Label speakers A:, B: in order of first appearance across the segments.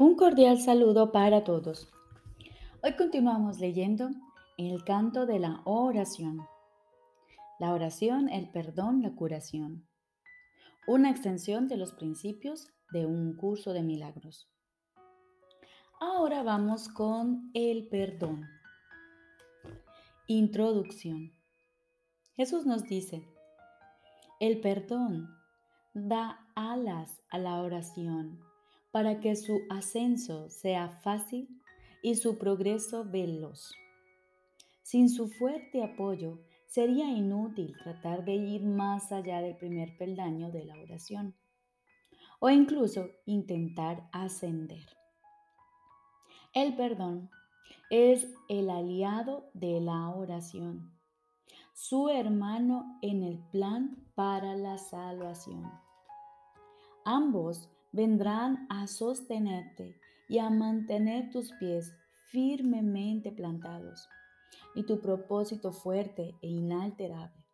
A: Un cordial saludo para todos. Hoy continuamos leyendo el canto de la oración. La oración, el perdón, la curación. Una extensión de los principios de un curso de milagros. Ahora vamos con el perdón. Introducción. Jesús nos dice, el perdón da alas a la oración para que su ascenso sea fácil y su progreso veloz. Sin su fuerte apoyo, sería inútil tratar de ir más allá del primer peldaño de la oración o incluso intentar ascender. El perdón es el aliado de la oración, su hermano en el plan para la salvación. Ambos vendrán a sostenerte y a mantener tus pies firmemente plantados y tu propósito fuerte e inalterable.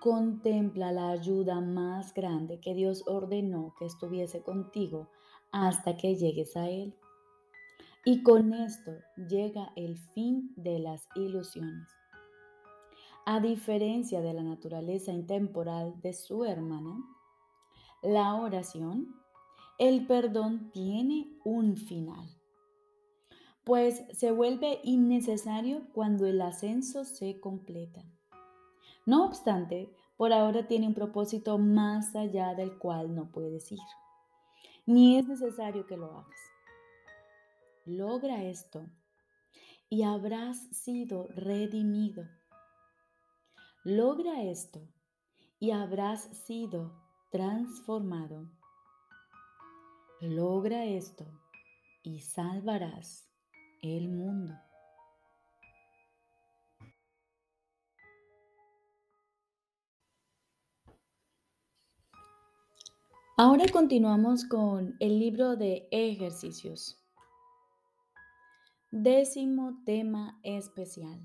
A: Contempla la ayuda más grande que Dios ordenó que estuviese contigo hasta que llegues a Él. Y con esto llega el fin de las ilusiones. A diferencia de la naturaleza intemporal de su hermana, la oración, el perdón tiene un final, pues se vuelve innecesario cuando el ascenso se completa. No obstante, por ahora tiene un propósito más allá del cual no puedes ir, ni es necesario que lo hagas. Logra esto y habrás sido redimido. Logra esto y habrás sido transformado. Logra esto y salvarás el mundo. Ahora continuamos con el libro de ejercicios. Décimo tema especial.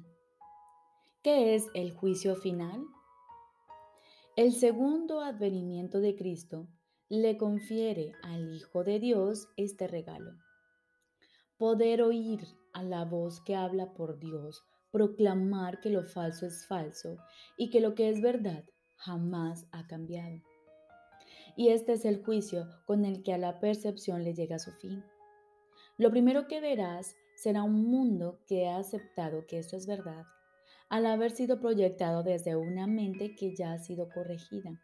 A: ¿Qué es el juicio final? El segundo advenimiento de Cristo le confiere al Hijo de Dios este regalo. Poder oír a la voz que habla por Dios, proclamar que lo falso es falso y que lo que es verdad jamás ha cambiado. Y este es el juicio con el que a la percepción le llega su fin. Lo primero que verás será un mundo que ha aceptado que eso es verdad al haber sido proyectado desde una mente que ya ha sido corregida.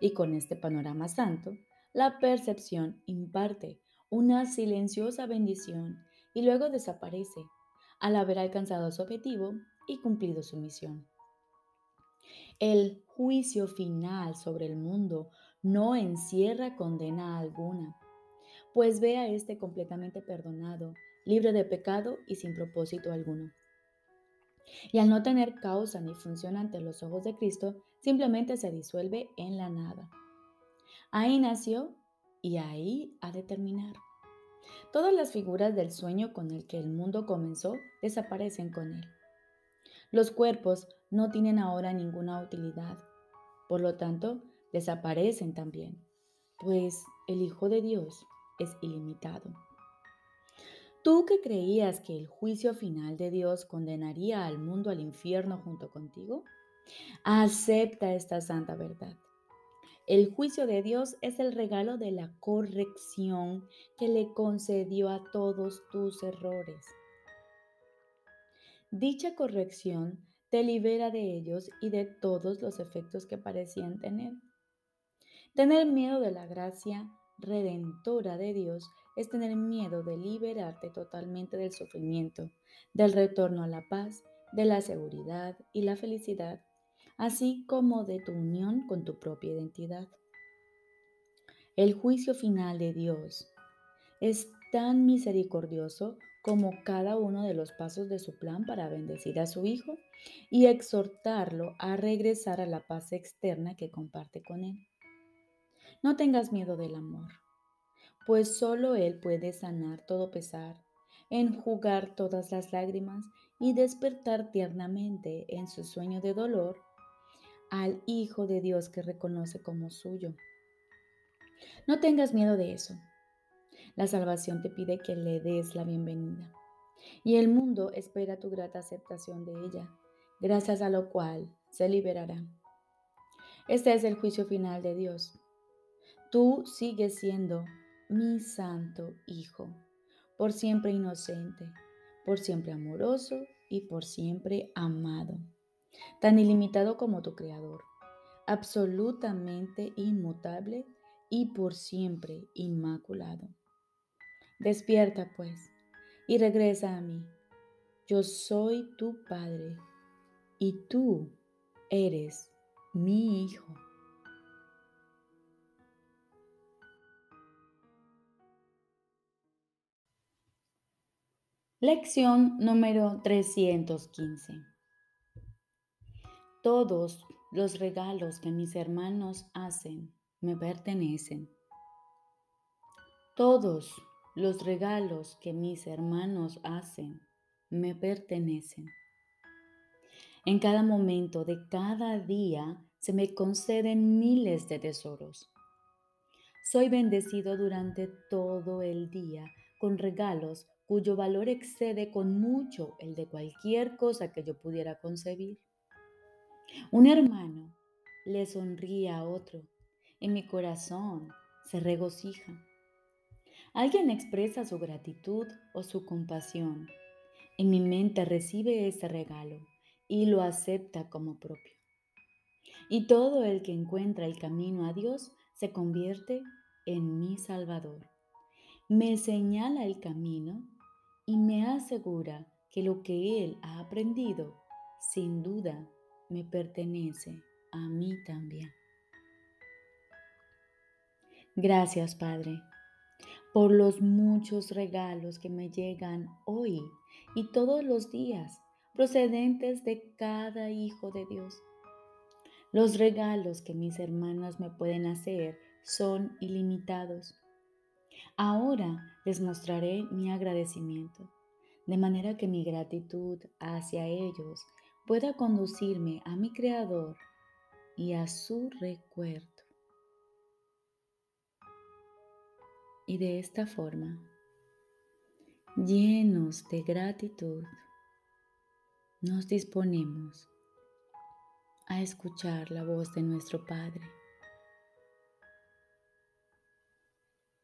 A: Y con este panorama santo, la percepción imparte una silenciosa bendición y luego desaparece al haber alcanzado su objetivo y cumplido su misión. El juicio final sobre el mundo no encierra condena alguna, pues ve a este completamente perdonado, libre de pecado y sin propósito alguno. Y al no tener causa ni función ante los ojos de Cristo, simplemente se disuelve en la nada. Ahí nació y ahí ha de terminar. Todas las figuras del sueño con el que el mundo comenzó desaparecen con él. Los cuerpos no tienen ahora ninguna utilidad, por lo tanto, desaparecen también, pues el Hijo de Dios es ilimitado. Tú que creías que el juicio final de Dios condenaría al mundo al infierno junto contigo, acepta esta santa verdad. El juicio de Dios es el regalo de la corrección que le concedió a todos tus errores. Dicha corrección te libera de ellos y de todos los efectos que parecían tener. Tener miedo de la gracia redentora de Dios es tener miedo de liberarte totalmente del sufrimiento, del retorno a la paz, de la seguridad y la felicidad, así como de tu unión con tu propia identidad. El juicio final de Dios es tan misericordioso como cada uno de los pasos de su plan para bendecir a su Hijo y exhortarlo a regresar a la paz externa que comparte con Él. No tengas miedo del amor pues solo Él puede sanar todo pesar, enjugar todas las lágrimas y despertar tiernamente en su sueño de dolor al Hijo de Dios que reconoce como suyo. No tengas miedo de eso. La salvación te pide que le des la bienvenida. Y el mundo espera tu grata aceptación de ella, gracias a lo cual se liberará. Este es el juicio final de Dios. Tú sigues siendo mi santo Hijo, por siempre inocente, por siempre amoroso y por siempre amado, tan ilimitado como tu Creador, absolutamente inmutable y por siempre inmaculado. Despierta pues y regresa a mí. Yo soy tu Padre y tú eres mi Hijo. Lección número 315. Todos los regalos que mis hermanos hacen me pertenecen. Todos los regalos que mis hermanos hacen me pertenecen. En cada momento de cada día se me conceden miles de tesoros. Soy bendecido durante todo el día con regalos cuyo valor excede con mucho el de cualquier cosa que yo pudiera concebir. Un hermano le sonríe a otro, en mi corazón se regocija. Alguien expresa su gratitud o su compasión. En mi mente recibe ese regalo y lo acepta como propio. Y todo el que encuentra el camino a Dios se convierte en mi Salvador. Me señala el camino y me asegura que lo que Él ha aprendido, sin duda, me pertenece a mí también. Gracias, Padre, por los muchos regalos que me llegan hoy y todos los días procedentes de cada hijo de Dios. Los regalos que mis hermanos me pueden hacer son ilimitados Ahora les mostraré mi agradecimiento, de manera que mi gratitud hacia ellos pueda conducirme a mi Creador y a su recuerdo. Y de esta forma, llenos de gratitud, nos disponemos a escuchar la voz de nuestro Padre